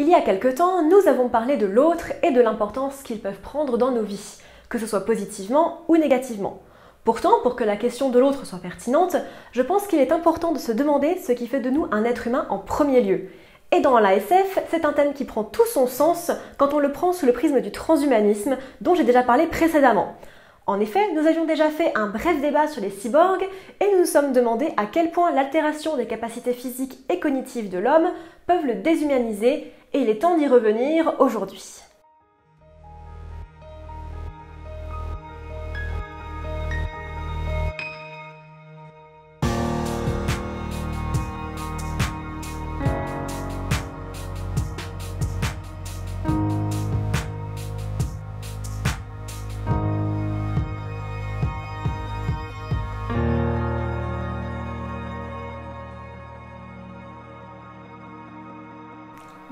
Il y a quelque temps, nous avons parlé de l'autre et de l'importance qu'ils peuvent prendre dans nos vies, que ce soit positivement ou négativement. Pourtant, pour que la question de l'autre soit pertinente, je pense qu'il est important de se demander ce qui fait de nous un être humain en premier lieu. Et dans l'ASF, c'est un thème qui prend tout son sens quand on le prend sous le prisme du transhumanisme dont j'ai déjà parlé précédemment. En effet, nous avions déjà fait un bref débat sur les cyborgs et nous nous sommes demandé à quel point l'altération des capacités physiques et cognitives de l'homme peuvent le déshumaniser et il est temps d'y revenir aujourd'hui.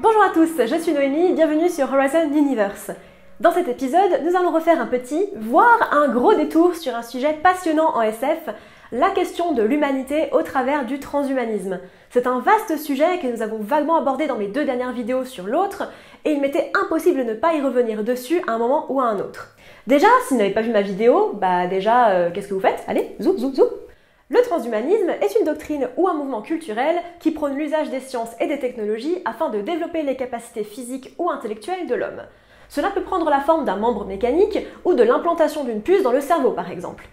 Bonjour à tous, je suis Noémie, bienvenue sur Horizon Universe. Dans cet épisode, nous allons refaire un petit, voire un gros détour sur un sujet passionnant en SF, la question de l'humanité au travers du transhumanisme. C'est un vaste sujet que nous avons vaguement abordé dans mes deux dernières vidéos sur l'autre, et il m'était impossible de ne pas y revenir dessus à un moment ou à un autre. Déjà, si vous n'avez pas vu ma vidéo, bah déjà, euh, qu'est-ce que vous faites? Allez, zou, zou, zou le transhumanisme est une doctrine ou un mouvement culturel qui prône l'usage des sciences et des technologies afin de développer les capacités physiques ou intellectuelles de l'homme. Cela peut prendre la forme d'un membre mécanique ou de l'implantation d'une puce dans le cerveau par exemple.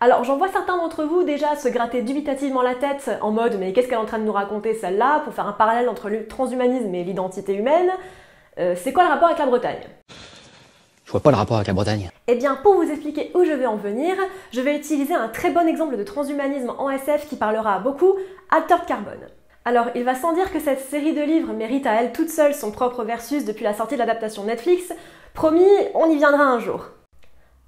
Alors j'en vois certains d'entre vous déjà se gratter dubitativement la tête en mode mais qu'est-ce qu'elle est en train de nous raconter celle-là pour faire un parallèle entre le transhumanisme et l'identité humaine? Euh, C'est quoi le rapport avec la Bretagne? Je vois pas le rapport avec la Bretagne. Eh bien, pour vous expliquer où je vais en venir, je vais utiliser un très bon exemple de transhumanisme en SF qui parlera à beaucoup, Altered Carbone. Alors, il va sans dire que cette série de livres mérite à elle toute seule son propre versus depuis la sortie de l'adaptation Netflix. Promis, on y viendra un jour.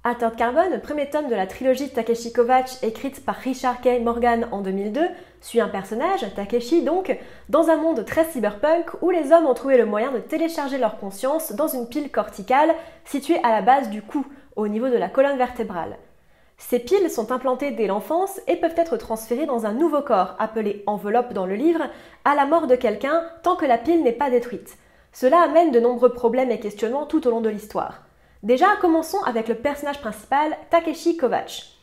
Altered Carbon, premier tome de la trilogie Takeshi Kovacs écrite par Richard K. Morgan en 2002, suit un personnage, Takeshi donc, dans un monde très cyberpunk où les hommes ont trouvé le moyen de télécharger leur conscience dans une pile corticale située à la base du cou, au niveau de la colonne vertébrale. Ces piles sont implantées dès l'enfance et peuvent être transférées dans un nouveau corps, appelé enveloppe dans le livre, à la mort de quelqu'un tant que la pile n'est pas détruite. Cela amène de nombreux problèmes et questionnements tout au long de l'histoire. Déjà, commençons avec le personnage principal, Takeshi Kovacs.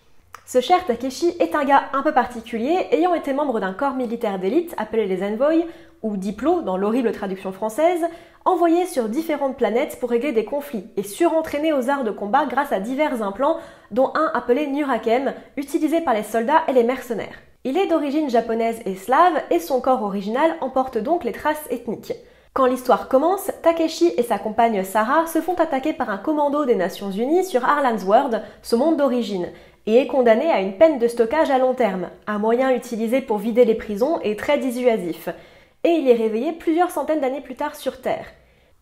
Ce cher Takeshi est un gars un peu particulier, ayant été membre d'un corps militaire d'élite appelé les Envoys, ou Diplo dans l'horrible traduction française, envoyé sur différentes planètes pour régler des conflits et surentraîné aux arts de combat grâce à divers implants, dont un appelé Nurakem, utilisé par les soldats et les mercenaires. Il est d'origine japonaise et slave, et son corps original emporte donc les traces ethniques. Quand l'histoire commence, Takeshi et sa compagne Sarah se font attaquer par un commando des Nations Unies sur Arlan's World, ce monde d'origine, et est condamné à une peine de stockage à long terme, un moyen utilisé pour vider les prisons et très dissuasif. Et il est réveillé plusieurs centaines d'années plus tard sur Terre.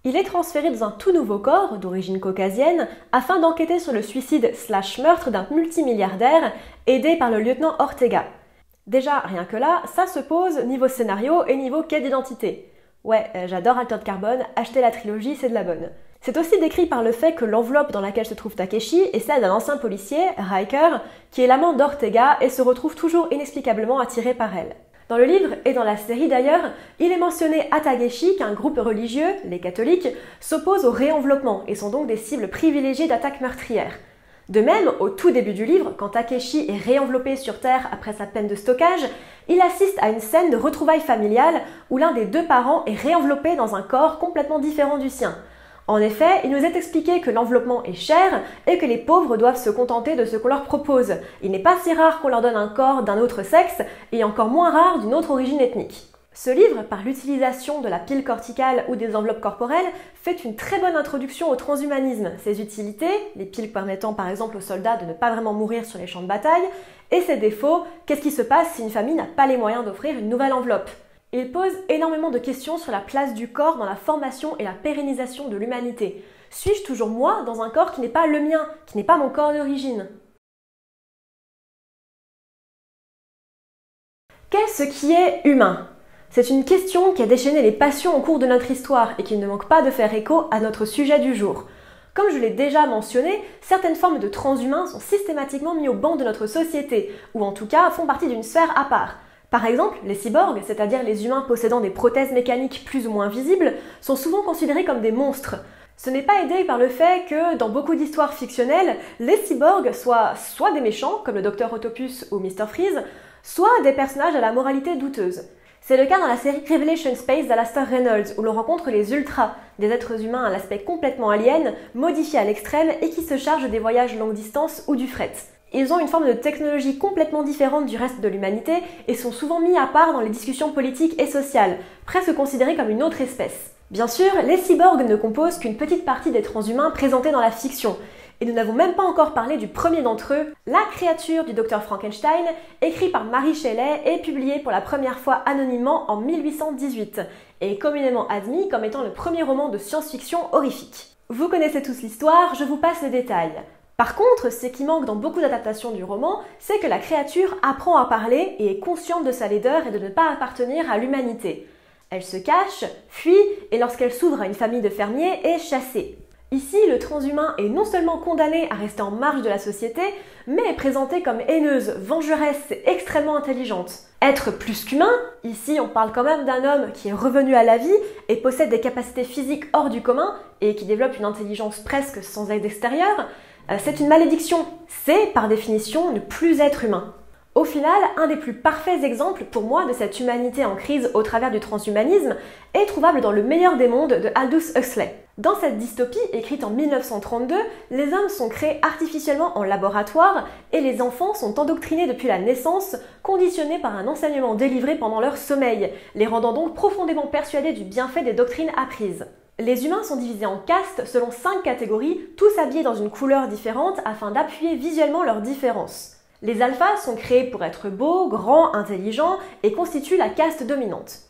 Il est transféré dans un tout nouveau corps, d'origine caucasienne, afin d'enquêter sur le suicide slash meurtre d'un multimilliardaire, aidé par le lieutenant Ortega. Déjà, rien que là, ça se pose niveau scénario et niveau quête d'identité. Ouais, euh, j'adore Altered Carbone, acheter la trilogie, c'est de la bonne. C'est aussi décrit par le fait que l'enveloppe dans laquelle se trouve Takeshi est celle d'un ancien policier, Riker, qui est l'amant d'Ortega et se retrouve toujours inexplicablement attiré par elle. Dans le livre et dans la série d'ailleurs, il est mentionné à Takeshi qu'un groupe religieux, les catholiques, s'oppose au réenveloppement et sont donc des cibles privilégiées d'attaques meurtrières. De même, au tout début du livre, quand Takeshi est réenveloppé sur Terre après sa peine de stockage, il assiste à une scène de retrouvailles familiales où l'un des deux parents est réenveloppé dans un corps complètement différent du sien. En effet, il nous est expliqué que l'enveloppement est cher et que les pauvres doivent se contenter de ce qu'on leur propose. Il n'est pas si rare qu'on leur donne un corps d'un autre sexe et encore moins rare d'une autre origine ethnique. Ce livre, par l'utilisation de la pile corticale ou des enveloppes corporelles, fait une très bonne introduction au transhumanisme, ses utilités, les piles permettant par exemple aux soldats de ne pas vraiment mourir sur les champs de bataille, et ses défauts, qu'est-ce qui se passe si une famille n'a pas les moyens d'offrir une nouvelle enveloppe? Il pose énormément de questions sur la place du corps dans la formation et la pérennisation de l'humanité. Suis-je toujours moi dans un corps qui n'est pas le mien, qui n'est pas mon corps d'origine? Qu'est-ce qui est humain? C'est une question qui a déchaîné les passions au cours de notre histoire et qui ne manque pas de faire écho à notre sujet du jour. Comme je l'ai déjà mentionné, certaines formes de transhumains sont systématiquement mis au banc de notre société, ou en tout cas font partie d'une sphère à part. Par exemple, les cyborgs, c'est-à-dire les humains possédant des prothèses mécaniques plus ou moins visibles, sont souvent considérés comme des monstres. Ce n'est pas aidé par le fait que, dans beaucoup d'histoires fictionnelles, les cyborgs soient soit des méchants, comme le Docteur Autopus ou Mr. Freeze, soit des personnages à la moralité douteuse. C'est le cas dans la série Revelation Space d'Alastair Reynolds, où l'on rencontre les Ultras, des êtres humains à l'aspect complètement alien, modifiés à l'extrême et qui se chargent des voyages longue distance ou du fret. Ils ont une forme de technologie complètement différente du reste de l'humanité et sont souvent mis à part dans les discussions politiques et sociales, presque considérés comme une autre espèce. Bien sûr, les cyborgs ne composent qu'une petite partie des transhumains présentés dans la fiction, et nous n'avons même pas encore parlé du premier d'entre eux, La créature du docteur Frankenstein, écrit par Marie Shelley et publié pour la première fois anonymement en 1818, et communément admis comme étant le premier roman de science-fiction horrifique. Vous connaissez tous l'histoire, je vous passe les détails. Par contre, ce qui manque dans beaucoup d'adaptations du roman, c'est que la créature apprend à parler et est consciente de sa laideur et de ne pas appartenir à l'humanité. Elle se cache, fuit, et lorsqu'elle s'ouvre à une famille de fermiers, est chassée. Ici, le transhumain est non seulement condamné à rester en marge de la société, mais est présenté comme haineuse, vengeresse et extrêmement intelligente. Être plus qu'humain, ici on parle quand même d'un homme qui est revenu à la vie et possède des capacités physiques hors du commun et qui développe une intelligence presque sans aide extérieure, c'est une malédiction. C'est par définition ne plus être humain. Au final, un des plus parfaits exemples pour moi de cette humanité en crise au travers du transhumanisme est trouvable dans Le meilleur des mondes de Aldous Huxley. Dans cette dystopie, écrite en 1932, les hommes sont créés artificiellement en laboratoire et les enfants sont endoctrinés depuis la naissance, conditionnés par un enseignement délivré pendant leur sommeil, les rendant donc profondément persuadés du bienfait des doctrines apprises. Les humains sont divisés en castes selon cinq catégories, tous habillés dans une couleur différente afin d'appuyer visuellement leurs différences. Les alphas sont créés pour être beaux, grands, intelligents et constituent la caste dominante.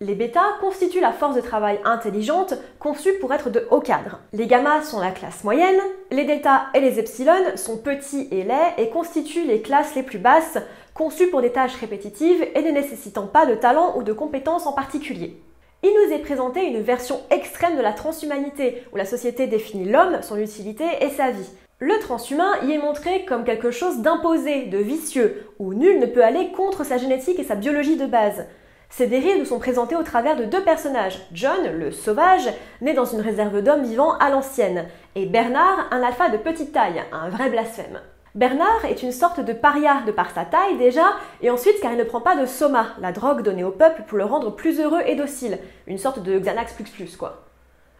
Les bêtas constituent la force de travail intelligente conçue pour être de haut cadre. Les gammas sont la classe moyenne, les deltas et les epsilon sont petits et laids et constituent les classes les plus basses, conçues pour des tâches répétitives et ne nécessitant pas de talent ou de compétences en particulier. Il nous est présenté une version extrême de la transhumanité, où la société définit l'homme, son utilité et sa vie. Le transhumain y est montré comme quelque chose d'imposé, de vicieux, où nul ne peut aller contre sa génétique et sa biologie de base. Ces dérives nous sont présentées au travers de deux personnages, John, le sauvage, né dans une réserve d'hommes vivant à l'ancienne, et Bernard, un alpha de petite taille, un vrai blasphème. Bernard est une sorte de paria de par sa taille déjà, et ensuite car il ne prend pas de soma, la drogue donnée au peuple pour le rendre plus heureux et docile, une sorte de Xanax plus plus quoi.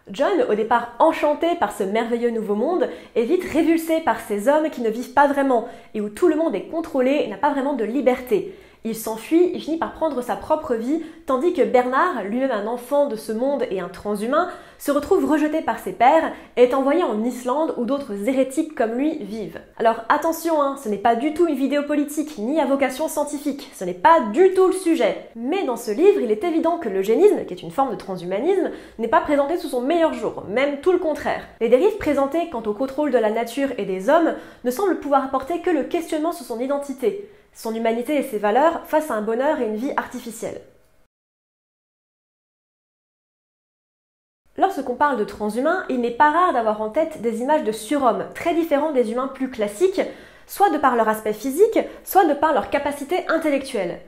John, au départ enchanté par ce merveilleux nouveau monde, est vite révulsé par ces hommes qui ne vivent pas vraiment et où tout le monde est contrôlé et n'a pas vraiment de liberté. Il s'enfuit et finit par prendre sa propre vie, tandis que Bernard, lui-même un enfant de ce monde et un transhumain, se retrouve rejeté par ses pères et est envoyé en Islande où d'autres hérétiques comme lui vivent. Alors attention, hein, ce n'est pas du tout une vidéo politique ni à vocation scientifique, ce n'est pas du tout le sujet. Mais dans ce livre, il est évident que l'eugénisme, qui est une forme de transhumanisme, n'est pas présenté sous son meilleur jour, même tout le contraire. Les dérives présentées quant au contrôle de la nature et des hommes ne semblent pouvoir apporter que le questionnement sur son identité son humanité et ses valeurs face à un bonheur et une vie artificielle. Lorsqu'on parle de transhumains, il n'est pas rare d'avoir en tête des images de surhommes, très différents des humains plus classiques, soit de par leur aspect physique, soit de par leur capacité intellectuelle.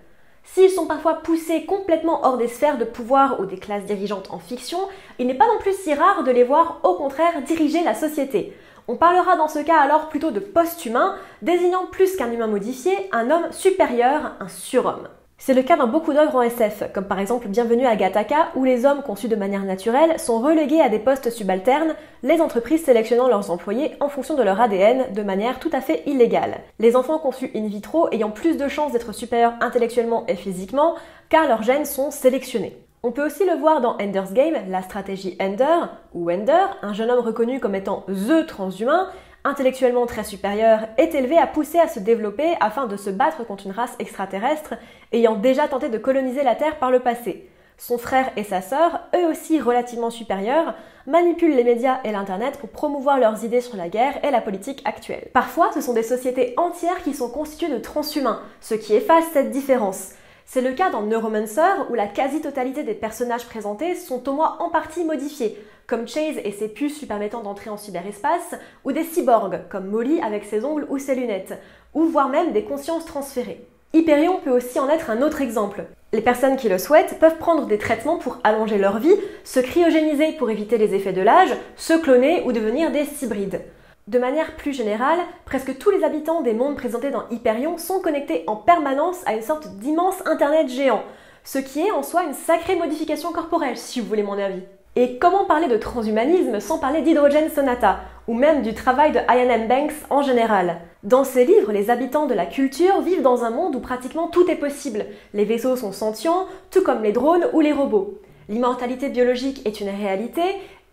S'ils sont parfois poussés complètement hors des sphères de pouvoir ou des classes dirigeantes en fiction, il n'est pas non plus si rare de les voir au contraire diriger la société, on parlera dans ce cas alors plutôt de post-humain, désignant plus qu'un humain modifié, un homme supérieur, un surhomme. C'est le cas dans beaucoup d'œuvres en SF, comme par exemple Bienvenue à Gattaca, où les hommes conçus de manière naturelle sont relégués à des postes subalternes, les entreprises sélectionnant leurs employés en fonction de leur ADN de manière tout à fait illégale. Les enfants conçus in vitro ayant plus de chances d'être supérieurs intellectuellement et physiquement, car leurs gènes sont sélectionnés. On peut aussi le voir dans Ender's Game, la stratégie Ender, ou Ender, un jeune homme reconnu comme étant THE transhumain, intellectuellement très supérieur, est élevé à pousser à se développer afin de se battre contre une race extraterrestre ayant déjà tenté de coloniser la Terre par le passé. Son frère et sa sœur, eux aussi relativement supérieurs, manipulent les médias et l'Internet pour promouvoir leurs idées sur la guerre et la politique actuelle. Parfois, ce sont des sociétés entières qui sont constituées de transhumains, ce qui efface cette différence. C'est le cas dans Neuromancer où la quasi-totalité des personnages présentés sont au moins en partie modifiés, comme Chase et ses puces lui permettant d'entrer en cyberespace, ou des cyborgs, comme Molly avec ses ongles ou ses lunettes, ou voire même des consciences transférées. Hyperion peut aussi en être un autre exemple. Les personnes qui le souhaitent peuvent prendre des traitements pour allonger leur vie, se cryogéniser pour éviter les effets de l'âge, se cloner ou devenir des hybrides. De manière plus générale, presque tous les habitants des mondes présentés dans Hyperion sont connectés en permanence à une sorte d'immense Internet géant, ce qui est en soi une sacrée modification corporelle, si vous voulez mon avis. Et comment parler de transhumanisme sans parler d'Hydrogen Sonata, ou même du travail de Ian M. Banks en général? Dans ses livres, les habitants de la culture vivent dans un monde où pratiquement tout est possible. Les vaisseaux sont sentients, tout comme les drones ou les robots. L'immortalité biologique est une réalité,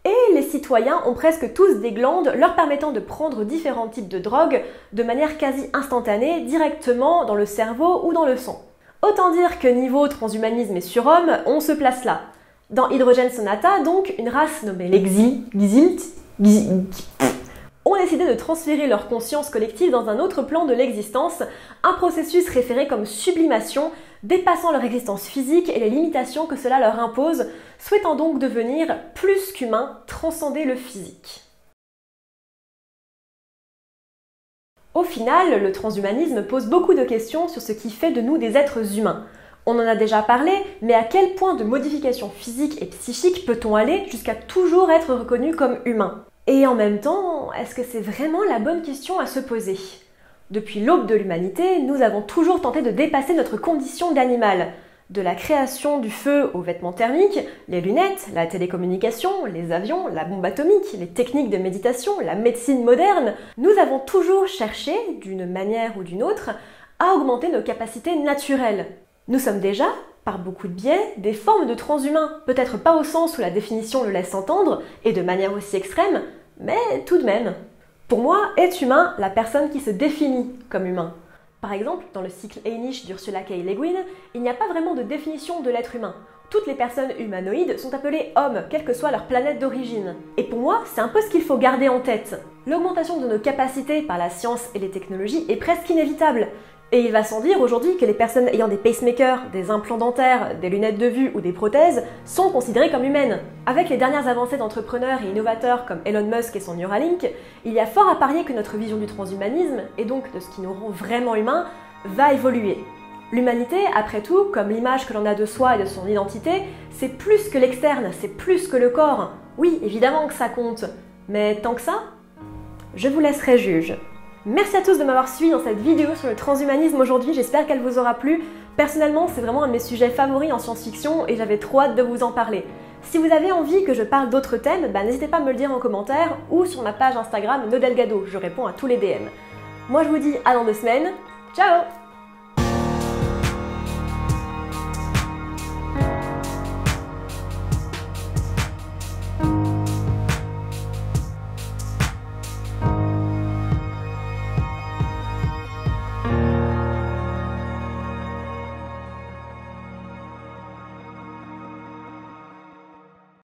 et les citoyens ont presque tous des glandes leur permettant de prendre différents types de drogues de manière quasi instantanée directement dans le cerveau ou dans le sang. Autant dire que niveau transhumanisme et surhomme, on se place là. Dans Hydrogen Sonata, donc, une race nommée l'exil, ont décidé de transférer leur conscience collective dans un autre plan de l'existence, un processus référé comme sublimation, dépassant leur existence physique et les limitations que cela leur impose, souhaitant donc devenir plus qu'humains, transcender le physique. Au final, le transhumanisme pose beaucoup de questions sur ce qui fait de nous des êtres humains. On en a déjà parlé, mais à quel point de modification physique et psychique peut-on aller jusqu'à toujours être reconnu comme humain? Et en même temps, est-ce que c'est vraiment la bonne question à se poser? Depuis l'aube de l'humanité, nous avons toujours tenté de dépasser notre condition d'animal. De la création du feu aux vêtements thermiques, les lunettes, la télécommunication, les avions, la bombe atomique, les techniques de méditation, la médecine moderne, nous avons toujours cherché, d'une manière ou d'une autre, à augmenter nos capacités naturelles. Nous sommes déjà, par beaucoup de biais, des formes de transhumains, peut-être pas au sens où la définition le laisse entendre, et de manière aussi extrême, mais tout de même. Pour moi, est humain la personne qui se définit comme humain. Par exemple, dans le cycle Einish d'Ursula K. Le Guin, il n'y a pas vraiment de définition de l'être humain. Toutes les personnes humanoïdes sont appelées hommes, quelle que soit leur planète d'origine. Et pour moi, c'est un peu ce qu'il faut garder en tête. L'augmentation de nos capacités par la science et les technologies est presque inévitable. Et il va sans dire aujourd'hui que les personnes ayant des pacemakers, des implants dentaires, des lunettes de vue ou des prothèses sont considérées comme humaines. Avec les dernières avancées d'entrepreneurs et innovateurs comme Elon Musk et son Neuralink, il y a fort à parier que notre vision du transhumanisme, et donc de ce qui nous rend vraiment humains, va évoluer. L'humanité, après tout, comme l'image que l'on a de soi et de son identité, c'est plus que l'externe, c'est plus que le corps. Oui, évidemment que ça compte, mais tant que ça, je vous laisserai juge. Merci à tous de m'avoir suivi dans cette vidéo sur le transhumanisme aujourd'hui, j'espère qu'elle vous aura plu. Personnellement, c'est vraiment un de mes sujets favoris en science-fiction et j'avais trop hâte de vous en parler. Si vous avez envie que je parle d'autres thèmes, bah, n'hésitez pas à me le dire en commentaire ou sur ma page Instagram Nodelgado, je réponds à tous les DM. Moi je vous dis à dans deux semaines, ciao